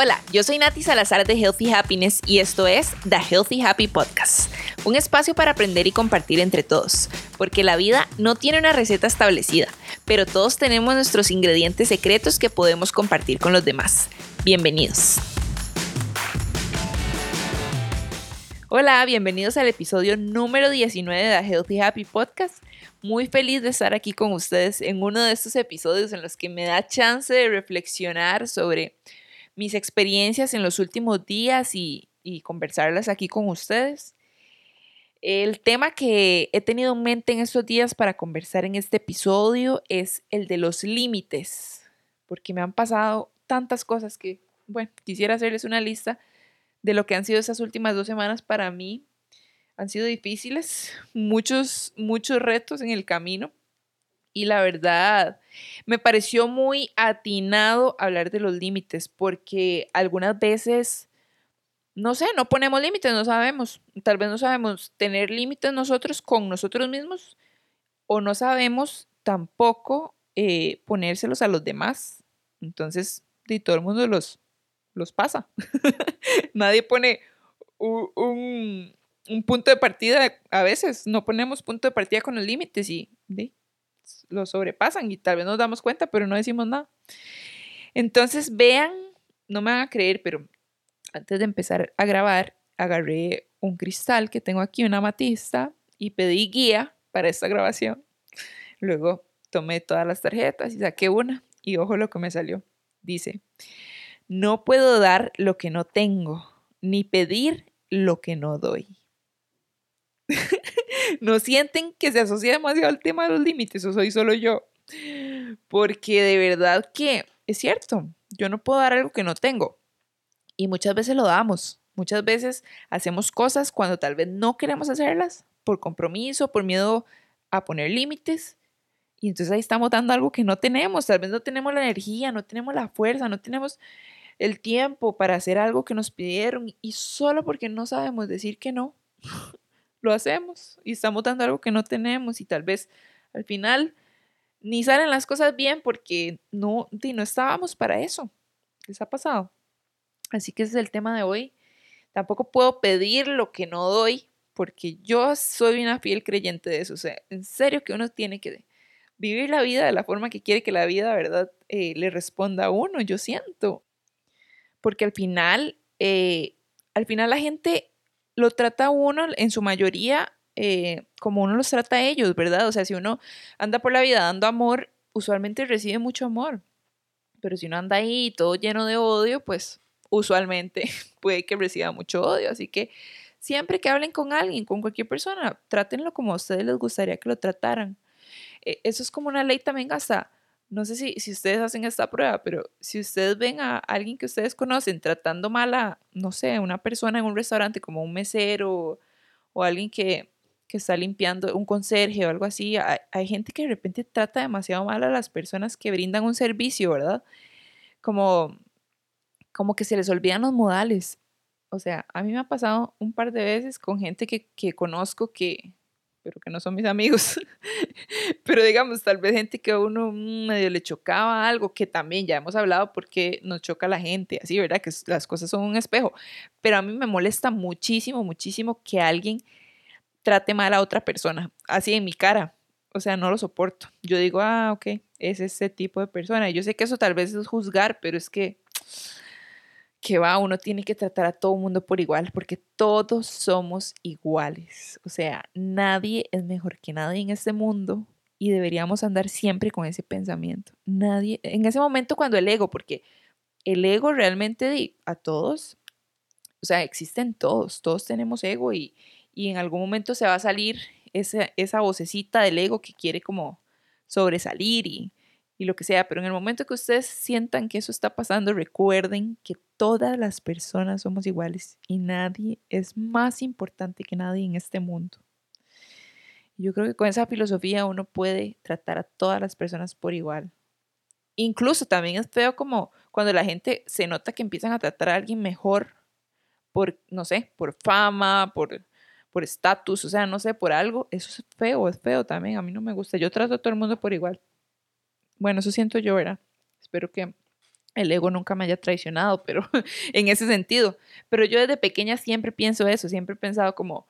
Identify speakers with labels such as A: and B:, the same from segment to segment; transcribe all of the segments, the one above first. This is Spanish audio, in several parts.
A: Hola, yo soy Nati Salazar de Healthy Happiness y esto es The Healthy Happy Podcast, un espacio para aprender y compartir entre todos, porque la vida no tiene una receta establecida, pero todos tenemos nuestros ingredientes secretos que podemos compartir con los demás. Bienvenidos. Hola, bienvenidos al episodio número 19 de The Healthy Happy Podcast. Muy feliz de estar aquí con ustedes en uno de estos episodios en los que me da chance de reflexionar sobre mis experiencias en los últimos días y, conversarlas aquí con ustedes. El tema que he tenido en mente en estos días para conversar en este episodio es el de los límites, porque me han pasado tantas cosas que, bueno, quisiera hacerles una lista de lo que han sido esas últimas dos semanas para mí. Han sido difíciles, muchos, muchos retos en el camino, y la verdad, me pareció muy atinado hablar de los límites porque algunas veces, no sé, no ponemos límites, no sabemos. Tal vez no sabemos tener límites nosotros con nosotros mismos o no sabemos tampoco eh, ponérselos a los demás. Entonces, y todo el mundo los, los pasa. Nadie pone un, punto de partida a veces. No ponemos punto de partida con los límites y lo sobrepasan y tal vez nos damos cuenta, pero no decimos nada. Entonces, vean, no me van a creer, pero antes de empezar a grabar, agarré un cristal que tengo aquí, una matista, y pedí guía para esta grabación. Luego tomé todas las tarjetas y saqué una y ojo lo que me salió. Dice, no puedo dar lo que no tengo, ni pedir lo que no doy. no sienten que se asocia demasiado al tema de los límites o soy solo yo. Porque de verdad que es cierto, yo no puedo dar algo que no tengo. Y muchas veces lo damos. Muchas veces hacemos cosas cuando tal vez no queremos hacerlas por compromiso, por miedo a poner límites. Y entonces ahí estamos dando algo que no tenemos. Tal vez no tenemos la energía, no tenemos la fuerza, no tenemos el tiempo para hacer algo que nos pidieron. Y solo porque no sabemos decir que no, lo hacemos y estamos dando algo que no tenemos y tal vez al final ni salen las cosas bien porque no, no estábamos para eso. ¿Les ha pasado? Así que ese es el tema de hoy. Tampoco puedo pedir lo que no doy porque yo soy una fiel creyente de eso. O sea, en serio que uno tiene que vivir la vida de la forma que quiere que la vida, ¿verdad?, eh, le responda a uno, yo siento. Porque al final, eh, al final la gente lo trata uno en su mayoría eh, como uno los trata a ellos, ¿verdad? O sea, si uno anda por la vida dando amor, usualmente recibe mucho amor. Pero si uno anda ahí todo lleno de odio, pues usualmente puede que reciba mucho odio. Así que siempre que hablen con alguien, con cualquier persona, trátenlo como a ustedes les gustaría que lo trataran. Eh, eso es como una ley también hasta no sé si, si ustedes hacen esta prueba, pero si ustedes ven a alguien que ustedes conocen tratando mal a, no sé, una persona en un restaurante como un mesero o, alguien que, está limpiando, un conserje o algo así, hay, hay, gente que de repente trata demasiado mal a las personas que brindan un servicio, ¿verdad? Como, como que se les olvidan los modales. O sea, a mí me ha pasado un par de veces con gente que, que conozco que, pero que no son mis amigos. pero digamos, tal vez gente que a uno medio le chocaba algo, que también ya hemos hablado porque nos choca la gente, así, ¿verdad? Que las cosas son un espejo. Pero a mí me molesta muchísimo, muchísimo que alguien trate mal a otra persona, así en mi cara. O sea, no lo soporto. Yo digo, ah, ok, es ese tipo de persona. Y yo sé que eso tal vez es juzgar, pero es que que va, uno tiene que tratar a todo el mundo por igual, porque todos somos iguales. O sea, nadie es mejor que nadie en este mundo y deberíamos andar siempre con ese pensamiento. Nadie, en ese momento cuando el ego, porque el ego realmente a todos, o sea, existen todos, todos tenemos ego y, y en algún momento se va a salir esa, esa vocecita del ego que quiere como sobresalir y, y lo que sea, pero en el momento que ustedes sientan que eso está pasando, recuerden que todas las personas somos iguales y nadie es más importante que nadie en este mundo. Yo creo que con esa filosofía uno puede tratar a todas las personas por igual. Incluso también es feo como cuando la gente se nota que empiezan a tratar a alguien mejor por, no sé, por fama, por por estatus, o sea, no sé, por algo. Eso es feo, es feo también. A mí no me gusta. Yo trato a todo el mundo por igual. Bueno, eso siento yo, ¿verdad? Espero que el ego nunca me haya traicionado, pero en ese sentido. Pero yo desde pequeña siempre pienso eso, siempre he pensado como,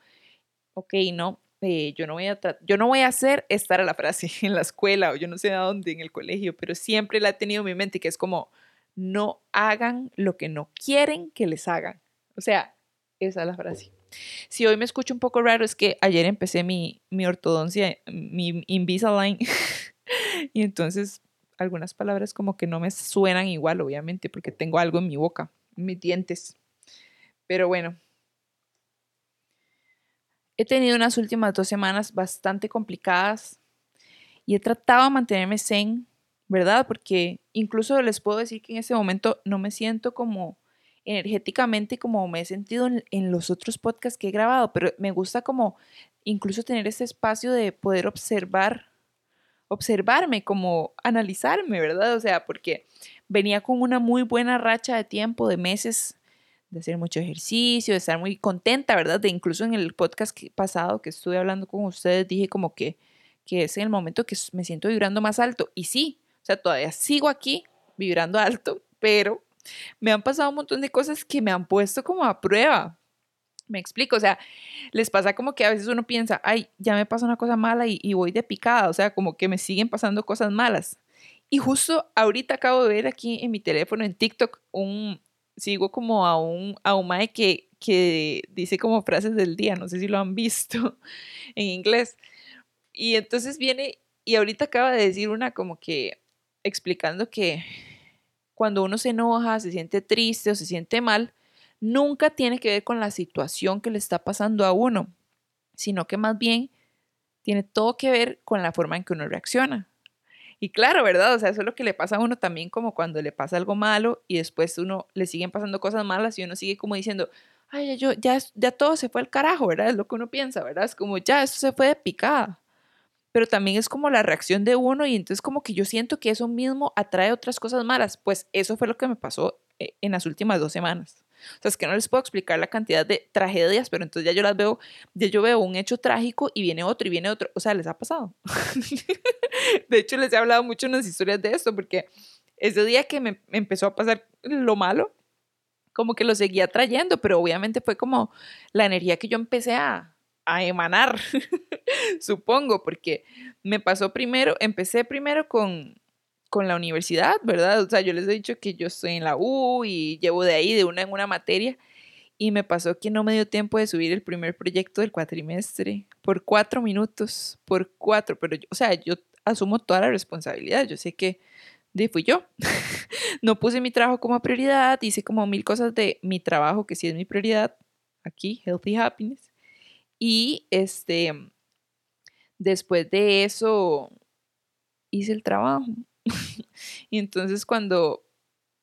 A: ok, no, eh, yo, no voy a yo no voy a hacer estar a la frase en la escuela o yo no sé a dónde, en el colegio, pero siempre la he tenido en mi mente, que es como, no hagan lo que no quieren que les hagan. O sea, esa es la frase. Si hoy me escucho un poco raro es que ayer empecé mi, mi ortodoncia, mi Invisalign, y entonces algunas palabras como que no me suenan igual, obviamente, porque tengo algo en mi boca, en mis dientes. Pero bueno, he tenido unas últimas dos semanas bastante complicadas y he tratado de mantenerme zen, ¿verdad? Porque incluso les puedo decir que en ese momento no me siento como energéticamente como me he sentido en, los otros podcasts que he grabado, pero me gusta como incluso tener ese espacio de poder observar observarme, como analizarme, ¿verdad? O sea, porque venía con una muy buena racha de tiempo, de meses, de hacer mucho ejercicio, de estar muy contenta, ¿verdad? De incluso en el podcast pasado que estuve hablando con ustedes, dije como que, que es el momento que me siento vibrando más alto. Y sí, o sea, todavía sigo aquí vibrando alto, pero me han pasado un montón de cosas que me han puesto como a prueba, me explico, o sea, les pasa como que a veces uno piensa, ay, ya me pasa una cosa mala y, voy de picada, o sea, como que me siguen pasando cosas malas. Y justo ahorita acabo de ver aquí en mi teléfono, en TikTok, un, sigo como a un, a un mae que, que dice como frases del día, no sé si lo han visto en inglés. Y entonces viene y ahorita acaba de decir una como que explicando que cuando uno se enoja, se siente triste o se siente mal, nunca tiene que ver con la situación que le está pasando a uno, sino que más bien tiene todo que ver con la forma en que uno reacciona. Y claro, ¿verdad? O sea, eso es lo que le pasa a uno también como cuando le pasa algo malo y después uno le siguen pasando cosas malas y uno sigue como diciendo, ay, yo, ya, ya todo se fue al carajo, ¿verdad? Es lo que uno piensa, ¿verdad? Es como, ya, eso se fue de picada. Pero también es como la reacción de uno y entonces como que yo siento que eso mismo atrae otras cosas malas. Pues eso fue lo que me pasó eh, en las últimas dos semanas. O sea, es que no les puedo explicar la cantidad de tragedias, pero entonces ya yo las veo, ya yo veo un hecho trágico y viene otro y viene otro. O sea, les ha pasado. de hecho, les he hablado mucho en las historias de esto, porque ese día que me, empezó a pasar lo malo, como que lo seguía trayendo, pero obviamente fue como la energía que yo empecé a, a emanar, supongo, porque me pasó primero, empecé primero con, con la universidad, ¿verdad? O sea, yo les he dicho que yo estoy en la U y llevo de ahí de una en una materia y me pasó que no me dio tiempo de subir el primer proyecto del cuatrimestre por cuatro minutos, por cuatro, pero o sea, yo asumo toda la responsabilidad, yo sé que fui yo. no puse mi trabajo como prioridad, hice como mil cosas de mi trabajo que sí es mi prioridad, aquí, Healthy Happiness. Y este, después de eso, hice el trabajo y entonces cuando,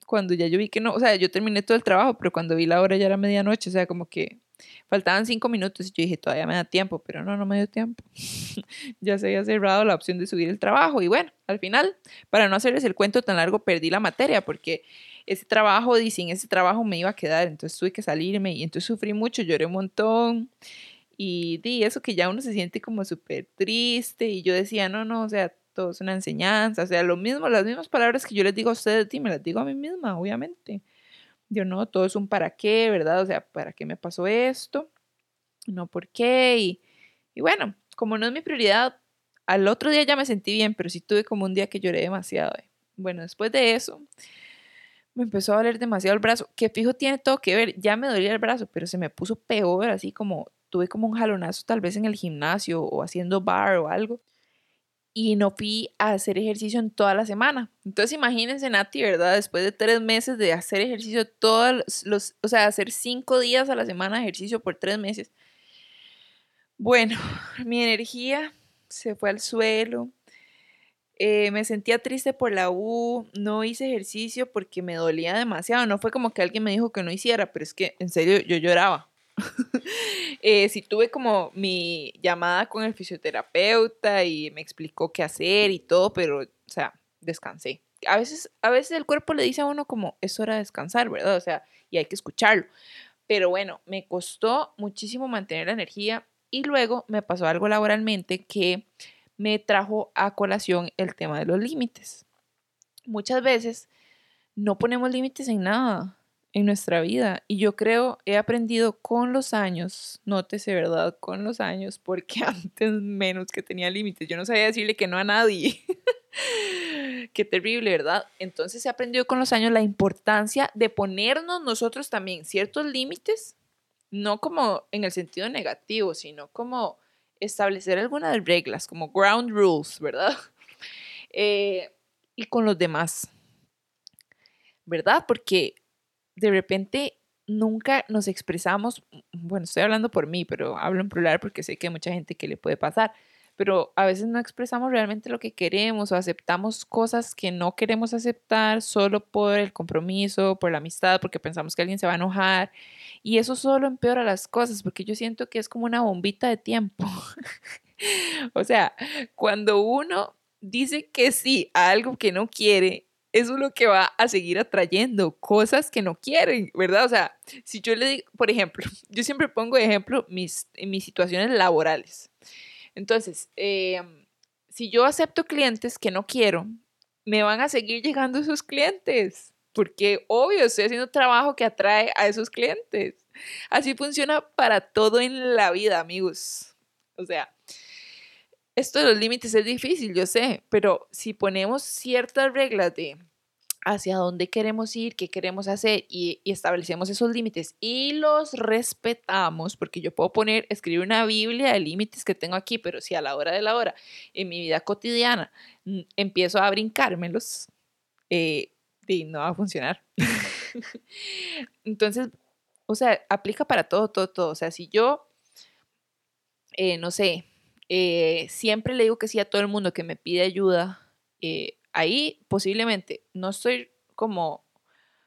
A: cuando ya yo vi que no, o sea, yo terminé todo el trabajo, pero cuando vi la hora ya era medianoche, o sea, como que faltaban cinco minutos y yo dije, todavía me da tiempo, pero no, no me dio tiempo. ya se había cerrado la opción de subir el trabajo y bueno, al final, para no hacerles el cuento tan largo, perdí la materia porque ese trabajo, y sin ese trabajo me iba a quedar, entonces tuve que salirme y entonces sufrí mucho, lloré un montón y di eso que ya uno se siente como súper triste y yo decía, no, no, o sea, es una enseñanza, o sea, lo mismo, las mismas palabras que yo les digo a ustedes, y me las digo a mí misma, obviamente. Yo no, todo es un para qué, ¿verdad? O sea, ¿para qué me pasó esto? No, ¿por qué? Y, y bueno, como no es mi prioridad, al otro día ya me sentí bien, pero sí tuve como un día que lloré demasiado. Eh. Bueno, después de eso, me empezó a doler demasiado el brazo, que fijo tiene todo que ver, ya me dolía el brazo, pero se me puso peor, así como tuve como un jalonazo tal vez en el gimnasio o haciendo bar o algo y no fui a hacer ejercicio en toda la semana. Entonces imagínense, Nati, ¿verdad? Después de tres meses de hacer ejercicio todos los, o sea, hacer cinco días a la semana de ejercicio por tres meses. Bueno, mi energía se fue al suelo. Eh, me sentía triste por la U, no hice ejercicio porque me dolía demasiado. No fue como que alguien me dijo que no hiciera, pero es que en serio yo lloraba. eh, tuve como mi llamada con el fisioterapeuta y me explicó qué hacer y todo, pero, o sea, descansé. A veces, a veces el cuerpo le dice a uno como, es hora de descansar, ¿verdad? O sea, y hay que escucharlo. Pero bueno, me costó muchísimo mantener la energía y luego me pasó algo laboralmente que me trajo a colación el tema de los límites. Muchas veces no ponemos límites en nada en nuestra vida. Y yo creo, he aprendido con los años, nótese, ¿verdad? Con los años, porque antes menos que tenía límites. Yo no sabía decirle que no a nadie. Qué terrible, ¿verdad? Entonces he aprendido con los años la importancia de ponernos nosotros también ciertos límites, no como en el sentido negativo, sino como establecer algunas reglas, como ground rules, ¿verdad? Eh, y con los demás, ¿verdad? Porque de repente nunca nos expresamos, bueno, estoy hablando por mí, pero hablo en plural porque sé que hay mucha gente que le puede pasar, pero a veces no expresamos realmente lo que queremos o aceptamos cosas que no queremos aceptar solo por el compromiso, por la amistad, porque pensamos que alguien se va a enojar. Y eso solo empeora las cosas, porque yo siento que es como una bombita de tiempo. o sea, cuando uno dice que sí a algo que no quiere, eso es lo que va a seguir atrayendo cosas que no quieren, ¿verdad? O sea, si yo le digo, por ejemplo, yo siempre pongo ejemplo mis, mis situaciones laborales. Entonces, em, si yo acepto clientes que no quiero, me van a seguir llegando esos clientes, porque obvio, estoy haciendo trabajo que atrae a esos clientes. Así funciona para todo en la vida, amigos. O sea, esto de los límites es difícil, yo sé, pero si ponemos ciertas reglas de hacia dónde queremos ir, qué queremos hacer y, establecemos esos límites y los respetamos, porque yo puedo poner, escribir una Biblia de límites que tengo aquí, pero si a la hora de la hora, en mi vida cotidiana, empiezo a brincármelos, eh, no va a funcionar. Entonces, o sea, aplica para todo, todo, todo. O sea, si yo, eh, no sé, eh, siempre le digo que sí a todo el mundo que me pide ayuda, eh, ahí posiblemente no estoy como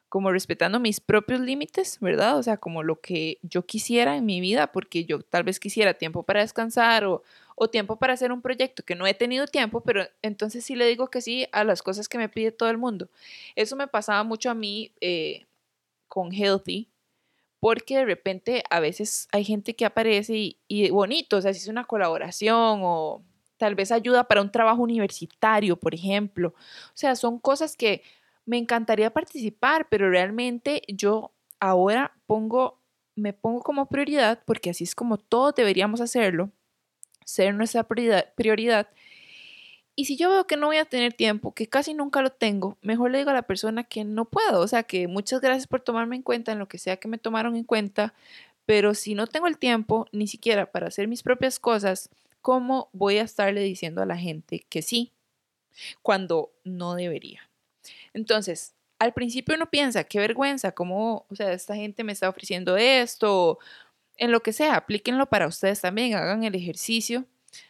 A: como respetando mis propios límites, ¿verdad? O sea, como lo que yo quisiera en mi vida, porque yo tal vez quisiera tiempo para descansar o, tiempo para hacer un proyecto que no he tenido tiempo, pero entonces sí le digo que sí a las cosas que me pide todo el mundo. Eso me pasaba mucho a mí eh, con Healthy, porque de repente a veces hay gente que aparece y, y bonito, o sea, si es una colaboración o tal vez ayuda para un trabajo universitario, por ejemplo. O sea, son cosas que me encantaría participar, pero realmente yo ahora pongo, me pongo como prioridad, porque así es como todos deberíamos hacerlo, ser nuestra prioridad, prioridad. Y si yo veo que no voy a tener tiempo, que casi nunca lo tengo, mejor le digo a la persona que no puedo. O sea, que muchas gracias por tomarme en cuenta en lo que sea que me tomaron en cuenta, pero si no tengo el tiempo ni siquiera para hacer mis propias cosas, ¿cómo voy a estarle diciendo a la gente que sí cuando no debería? Entonces, al principio uno piensa, qué vergüenza, cómo, o sea, esta gente me está ofreciendo esto, en lo que sea, aplíquenlo para ustedes también, hagan el ejercicio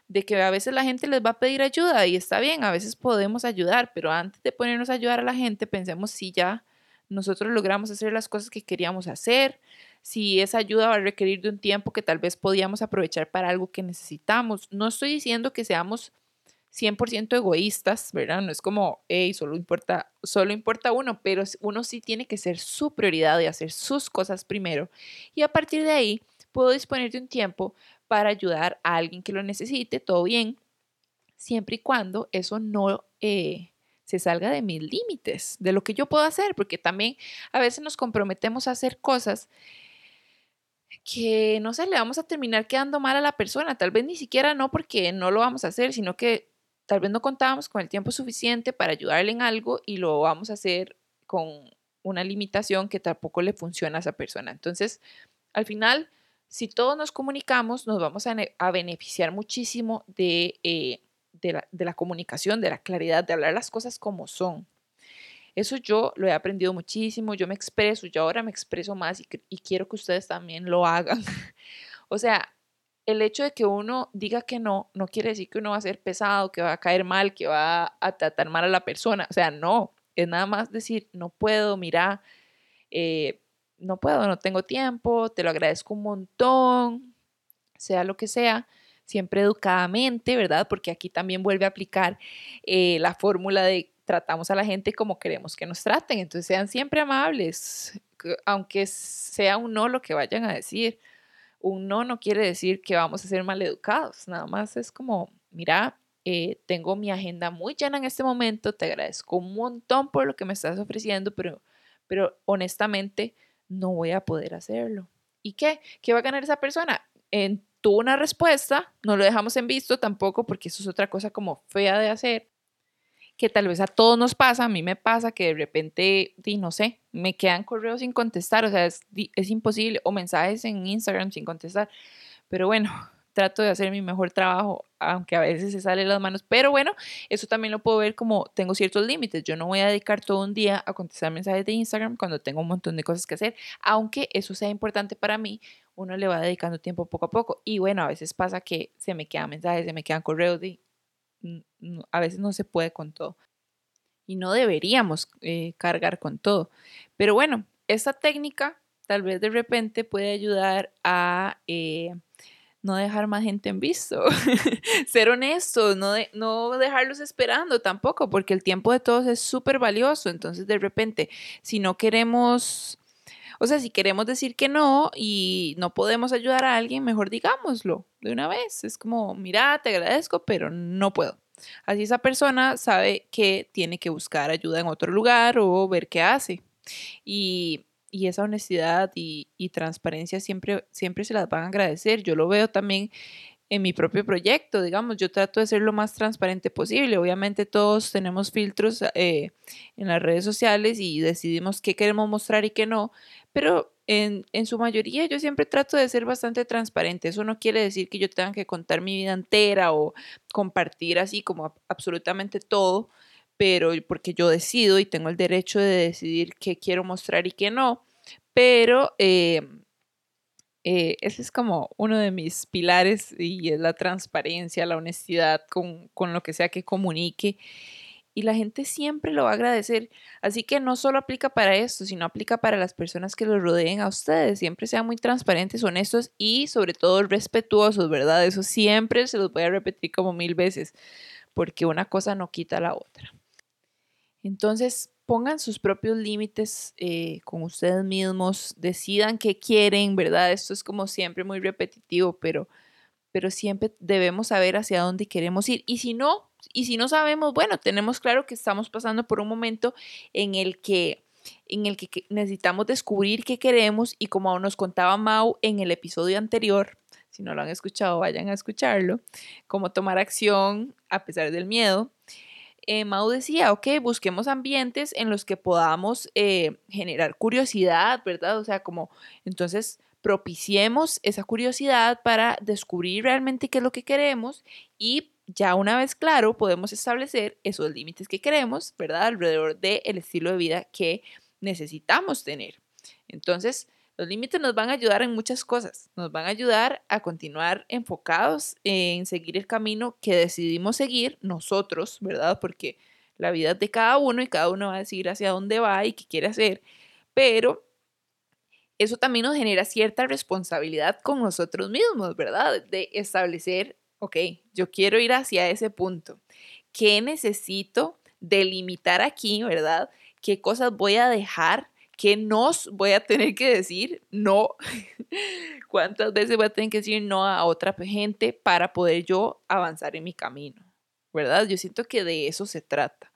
A: de que a veces la gente les va a pedir ayuda y está bien, a veces podemos ayudar, pero antes de ponernos a ayudar a la gente, pensemos si ya nosotros logramos hacer las cosas que queríamos hacer, si esa ayuda va a requerir de un tiempo que tal vez podíamos aprovechar para algo que necesitamos. No estoy diciendo que seamos 100% egoístas, ¿verdad? No es como, hey, solo importa, solo importa uno, pero uno sí tiene que ser su prioridad y hacer sus cosas primero. Y a partir de ahí, puedo disponer de un tiempo para ayudar a alguien que lo necesite, todo bien, siempre y cuando eso no eh, se salga de mis límites, de lo que yo puedo hacer, porque también a veces nos comprometemos a hacer cosas que no sé, le vamos a terminar quedando mal a la persona, tal vez ni siquiera no porque no lo vamos a hacer, sino que tal vez no contábamos con el tiempo suficiente para ayudarle en algo y lo vamos a hacer con una limitación que tampoco le funciona a esa persona. Entonces, al final, si todos nos comunicamos, nos vamos a, beneficiar muchísimo de, eh, de, la, comunicación, de la claridad, de hablar las cosas como son. Eso yo lo he aprendido muchísimo, yo me expreso, yo ahora me expreso más y, y quiero que ustedes también lo hagan. o sea, el hecho de que uno diga que no, no quiere decir que uno va a ser pesado, que va a caer mal, que va a tratar mal a la persona. O sea, no, es nada más decir, no puedo, mira, eh, no puedo, no tengo tiempo, te lo agradezco un montón, sea lo que sea, siempre educadamente, ¿verdad? Porque aquí también vuelve a aplicar eh, la fórmula de tratamos a la gente como queremos que nos traten, entonces sean siempre amables, aunque sea un no lo que vayan a decir un no no quiere decir que vamos a ser mal educados, nada más es como, mira, eh, tengo mi agenda muy llena en este momento, te agradezco un montón por lo que me estás ofreciendo, pero, pero honestamente no voy a poder hacerlo. ¿Y qué? ¿Qué va a ganar esa persona? En, tuvo una respuesta, no lo dejamos en visto tampoco, porque eso es otra cosa como fea de hacer, que tal vez a todos nos pasa, a mí me pasa que de repente, di, no sé, me quedan correos sin contestar, o sea, es, es imposible, o mensajes en Instagram sin contestar, pero bueno, trato de hacer mi mejor trabajo, aunque a veces se sale las manos, pero bueno, eso también lo puedo ver como tengo ciertos límites. Yo no voy a dedicar todo un día a contestar mensajes de Instagram cuando tengo un montón de cosas que hacer, aunque eso sea importante para mí, uno le va dedicando tiempo poco a poco. Y bueno, a veces pasa que se me quedan mensajes, se me quedan correos, y a veces no se puede con todo. Y no deberíamos eh, cargar con todo. Pero bueno, esta técnica tal vez de repente puede ayudar a... Eh, no dejar más gente en visto, ser honestos, no, no dejarlos esperando tampoco, porque el tiempo de todos es súper valioso. Entonces, de repente, si no queremos, o sea, si queremos decir que no y no podemos ayudar a alguien, mejor digámoslo de una vez. Es como, mira, te agradezco, pero no puedo. Así esa persona sabe que tiene que buscar ayuda en otro lugar o ver qué hace. Y y esa honestidad y, transparencia siempre, siempre se las van a agradecer. Yo lo veo también en mi propio proyecto, digamos, yo trato de ser lo más transparente posible. Obviamente todos tenemos filtros eh, en las redes sociales y decidimos qué queremos mostrar y qué no, pero en, en, su mayoría yo siempre trato de ser bastante transparente. Eso no quiere decir que yo tenga que contar mi vida entera o compartir así como absolutamente todo, pero porque yo decido y tengo el derecho de decidir qué quiero mostrar y qué no, pero eh, eh, ese es como uno de mis pilares y es la transparencia, la honestidad con, con lo que sea que comunique y la gente siempre lo va a agradecer. Así que no solo aplica para esto, sino aplica para las personas que los rodeen a ustedes. Siempre sean muy transparentes, honestos y sobre todo respetuosos, ¿verdad? Eso siempre se los voy a repetir como mil veces, porque una cosa no quita la otra. Entonces, pongan sus propios límites eh, con ustedes mismos, decidan qué quieren, ¿verdad? Esto es como siempre muy repetitivo, pero, pero siempre debemos saber hacia dónde queremos ir. Y si no, y si no sabemos, bueno, tenemos claro que estamos pasando por un momento en el que en el que necesitamos descubrir qué queremos y como nos contaba Mau en el episodio anterior, si no lo han escuchado, vayan a escucharlo, cómo tomar acción a pesar del miedo. Eh, Mau decía, ok, busquemos ambientes en los que podamos eh, generar curiosidad, ¿verdad? O sea, como entonces propiciemos esa curiosidad para descubrir realmente qué es lo que queremos y ya una vez claro podemos establecer esos límites que queremos, ¿verdad? Alrededor del estilo de vida que necesitamos tener. Entonces, los límites nos van a ayudar en muchas cosas. Nos van a ayudar a continuar enfocados en seguir el camino que decidimos seguir nosotros, ¿verdad? Porque la vida es de cada uno y cada uno va a decidir hacia dónde va y qué quiere hacer. Pero eso también nos genera cierta responsabilidad con nosotros mismos, ¿verdad? De establecer, ok, yo quiero ir hacia ese punto. ¿Qué necesito delimitar aquí, ¿verdad? ¿Qué cosas voy a dejar? ¿Qué nos voy a tener que decir no? ¿Cuántas veces voy a tener que decir no a otra gente para poder yo avanzar en mi camino? ¿Verdad? Yo siento que de eso se trata.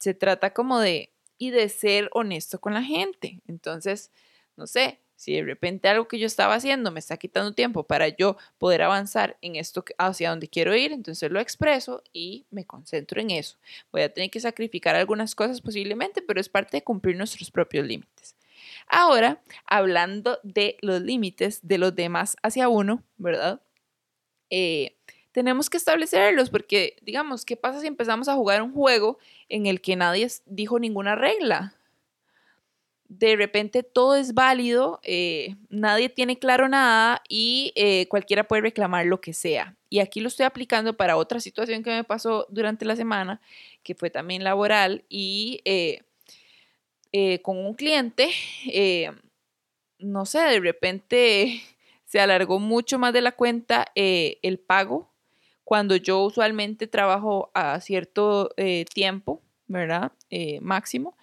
A: Se trata como de, y de ser honesto con la gente. Entonces, no sé, si de repente algo que yo estaba haciendo me está quitando tiempo para yo poder avanzar en esto hacia donde quiero ir, entonces lo expreso y me concentro en eso. Voy a tener que sacrificar algunas cosas posiblemente, pero es parte de cumplir nuestros propios límites. Ahora, hablando de los límites de los demás hacia uno, ¿verdad? Eh, tenemos que establecerlos porque, digamos, ¿qué pasa si empezamos a jugar un juego en el que nadie dijo ninguna regla? De repente todo es válido, eh, nadie tiene claro nada y eh, cualquiera puede reclamar lo que sea. Y aquí lo estoy aplicando para otra situación que me pasó durante la semana, que fue también laboral y eh, con un cliente, no sé, de repente se alargó mucho más de la cuenta el pago cuando yo usualmente trabajo a cierto tiempo, ¿verdad? máximo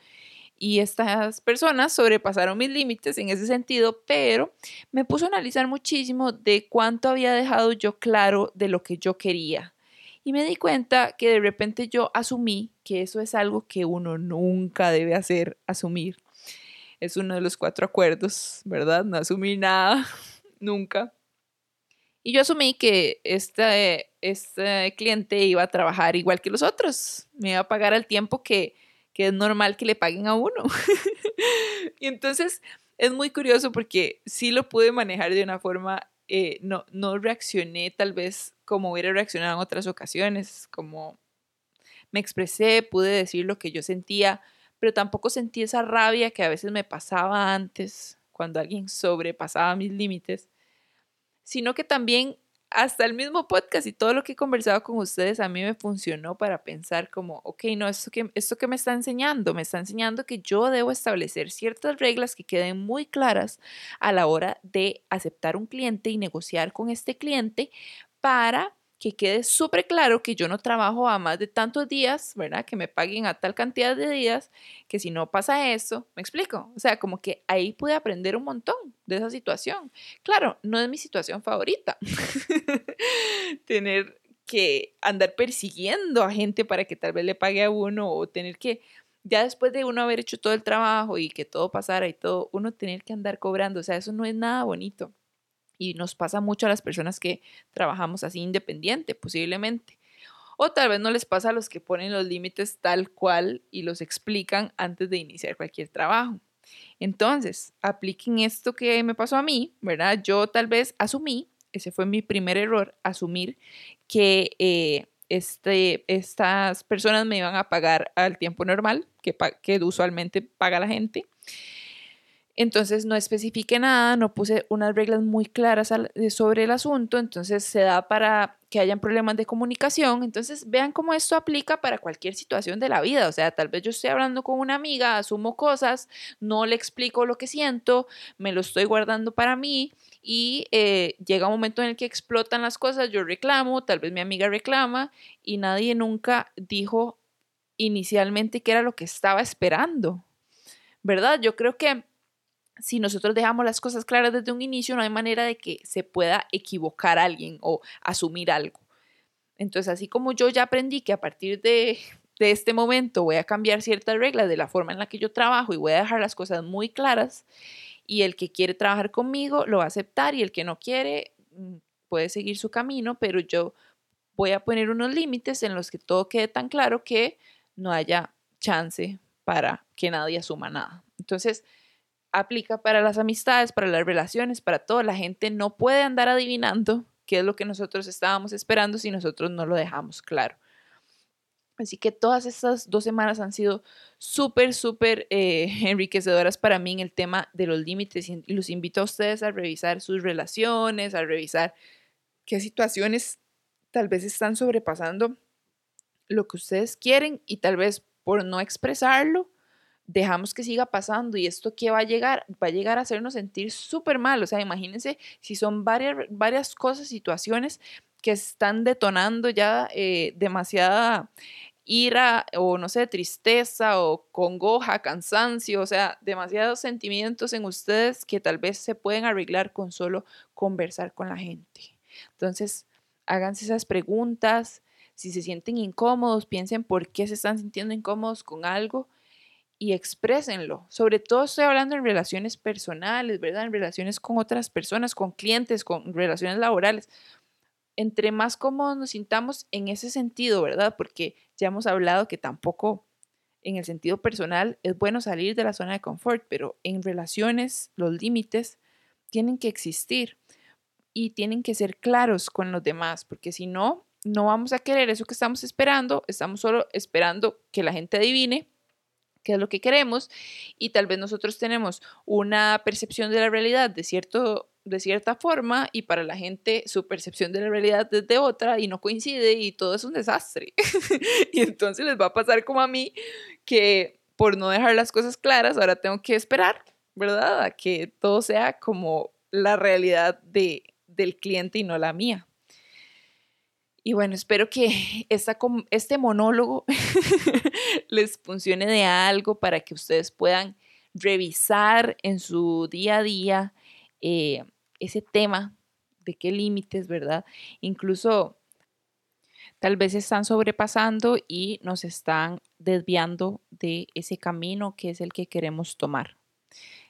A: y estas personas sobrepasaron mis límites en ese sentido, pero me puso a analizar muchísimo de cuánto había dejado yo claro de lo que yo quería. Y me di cuenta que de repente yo asumí que eso es algo que uno nunca debe hacer, asumir. Es uno de los cuatro acuerdos, ¿verdad? No asumir nada, nunca. Y yo asumí que este, este cliente iba a trabajar igual que los otros, me iba a pagar al tiempo que, que es normal que le paguen a uno. y entonces es muy curioso porque sí lo pude manejar de una forma, eh, no, no reaccioné tal vez como hubiera reaccionado en otras ocasiones, como me expresé, pude decir lo que yo sentía, pero tampoco sentí esa rabia que a veces me pasaba antes, cuando alguien sobrepasaba mis límites, sino que también hasta el mismo podcast y todo lo que he conversado con ustedes a mí me funcionó para pensar como, ok, no, esto que, esto que me está enseñando, me está enseñando que yo debo establecer ciertas reglas que queden muy claras a la hora de aceptar un cliente y negociar con este cliente para que quede súper claro que yo no trabajo a más de tantos días, ¿verdad? Que me paguen a tal cantidad de días, que si no pasa eso, ¿me explico? O sea, como que ahí pude aprender un montón de esa situación. Claro, no es mi situación favorita. tener que andar persiguiendo a gente para que tal vez le pague a uno o tener que, ya después de uno haber hecho todo el trabajo y que todo pasara y todo, uno tener que andar cobrando, o sea, eso no es nada bonito. Y nos pasa mucho a las personas que trabajamos así independiente, posiblemente. O tal vez no les pasa a los que ponen los límites tal cual y los explican antes de iniciar cualquier trabajo. Entonces, apliquen esto que me pasó a mí, ¿verdad? Yo tal vez asumí, ese fue mi primer error, asumir que eh, este, estas personas me iban a pagar al tiempo normal, que, que usualmente paga la gente. Entonces no especifique nada, no puse unas reglas muy claras sobre el asunto, entonces se da para que hayan problemas de comunicación. Entonces vean cómo esto aplica para cualquier situación de la vida. O sea, tal vez yo estoy hablando con una amiga, asumo cosas, no le explico lo que siento, me lo estoy guardando para mí y eh, llega un momento en el que explotan las cosas, yo reclamo, tal vez mi amiga reclama y nadie nunca dijo inicialmente qué era lo que estaba esperando. ¿Verdad? Yo creo que si nosotros dejamos las cosas claras desde un inicio, no hay manera de que se pueda equivocar alguien o asumir algo. Entonces, así como yo ya aprendí que a partir de, de, este momento voy a cambiar ciertas reglas de la forma en la que yo trabajo y voy a dejar las cosas muy claras, y el que quiere trabajar conmigo lo va a aceptar y el que no quiere mm, puede seguir su camino, pero yo voy a poner unos límites en los que todo quede tan claro que no haya chance para que nadie asuma nada. Entonces, aplica para las amistades, para las relaciones, para todo. La gente no puede andar adivinando qué es lo que nosotros estábamos esperando si nosotros no lo dejamos claro. Así que todas estas dos semanas han sido súper, súper eh, enriquecedoras para mí en el tema de los límites y los invito a ustedes a revisar sus relaciones, a revisar qué situaciones tal vez están sobrepasando lo que ustedes quieren y tal vez por no expresarlo, dejamos que siga pasando y esto que va a llegar, va a llegar a hacernos sentir súper mal. O sea, imagínense si son varias, varias cosas, situaciones que están detonando ya eh, demasiada ira o no sé, tristeza o congoja, cansancio, o sea, demasiados sentimientos en ustedes que tal vez se pueden arreglar con solo conversar con la gente. Entonces, háganse esas preguntas. Si se sienten incómodos, piensen por qué se están sintiendo incómodos con algo y exprésenlo. Sobre todo estoy hablando en relaciones personales, ¿verdad? En relaciones con otras personas, con clientes, con relaciones laborales. Entre más cómodos nos sintamos en ese sentido, ¿verdad? Porque ya hemos hablado que tampoco en el sentido personal es bueno salir de la zona de confort, pero en relaciones los límites tienen que existir y tienen que ser claros con los demás, porque si no, no vamos a querer eso que estamos esperando, estamos solo esperando que la gente adivine qué es lo que queremos y tal vez nosotros tenemos una percepción de la realidad de, cierto, de cierta forma y para la gente su percepción de la realidad es de otra y no coincide y todo es un desastre. y entonces les va a pasar como a mí que por no dejar las cosas claras ahora tengo que esperar, ¿verdad? A que todo sea como la realidad de, del cliente y no la mía. Y bueno, espero que esta, este monólogo les funcione de algo para que ustedes puedan revisar en su día a día eh, ese tema de qué límites, ¿verdad? Incluso tal vez están sobrepasando y nos están desviando de ese camino que es el que queremos tomar.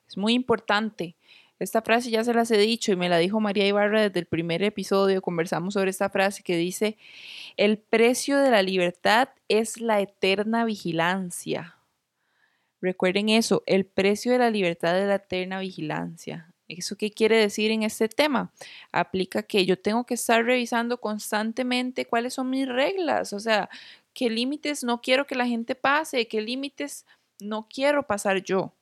A: Es muy importante. Esta frase ya se las he dicho y me la dijo María Ibarra desde el primer episodio. Conversamos sobre esta frase que dice, el precio de la libertad es la eterna vigilancia. Recuerden eso, el precio de la libertad es la eterna vigilancia. ¿Eso qué quiere decir en este tema? Aplica que yo tengo que estar revisando constantemente cuáles son mis reglas, o sea, qué límites no quiero que la gente pase, qué límites no quiero pasar yo.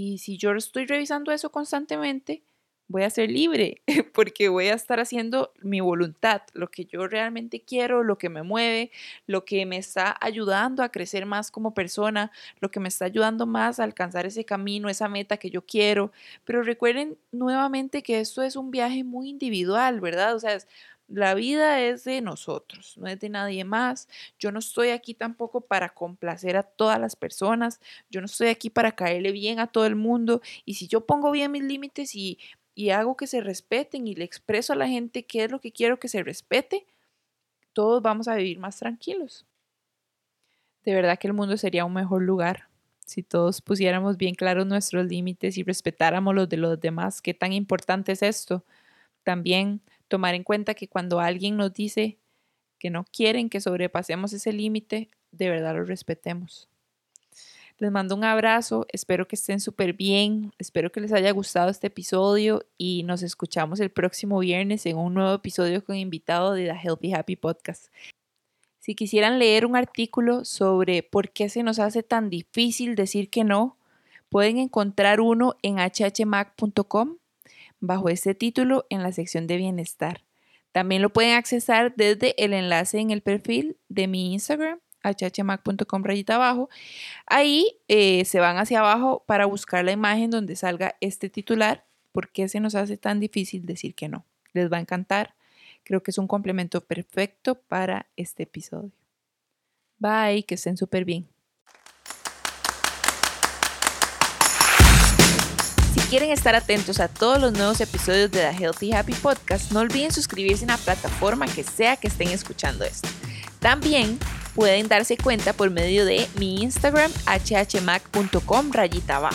A: Y si yo estoy revisando eso constantemente, voy a ser libre porque voy a estar haciendo mi voluntad, lo que yo realmente quiero, lo que me mueve, lo que me está ayudando a crecer más como persona, lo que me está ayudando más a alcanzar ese camino, esa meta que yo quiero. Pero recuerden nuevamente que esto es un viaje muy individual, ¿verdad? O sea, la vida es de nosotros, no es de nadie más. Yo no estoy aquí tampoco para complacer a todas las personas. Yo no estoy aquí para caerle bien a todo el mundo. Y si yo pongo bien mis límites y y hago que se respeten y le expreso a la gente qué es lo que quiero que se respete, todos vamos a vivir más tranquilos. De verdad que el mundo sería un mejor lugar si todos pusiéramos bien claros nuestros límites y respetáramos los de los demás. ¿Qué tan importante es esto? También tomar en cuenta que cuando alguien nos dice que no quieren que sobrepasemos ese límite, de verdad lo respetemos. Les mando un abrazo, espero que estén súper bien, espero que les haya gustado este episodio y nos escuchamos el próximo viernes en un nuevo episodio con invitado de The Healthy Happy Podcast. Si quisieran leer un artículo sobre por qué se nos hace tan difícil decir que no, pueden encontrar uno en hhmac.com bajo este título en la sección de bienestar. También lo pueden accesar desde el enlace en el perfil de mi Instagram hhmac.com rayita abajo. Ahí eh, se van hacia abajo para buscar la imagen donde salga este titular. ¿Por qué se nos hace tan difícil decir que no? Les va a encantar. Creo que es un complemento perfecto para este episodio. Bye, que estén súper bien. Quieren estar atentos a todos los nuevos episodios de The Healthy Happy Podcast, no olviden suscribirse en la plataforma que sea que estén escuchando esto. También pueden darse cuenta por medio de mi Instagram hhmac.com rayita.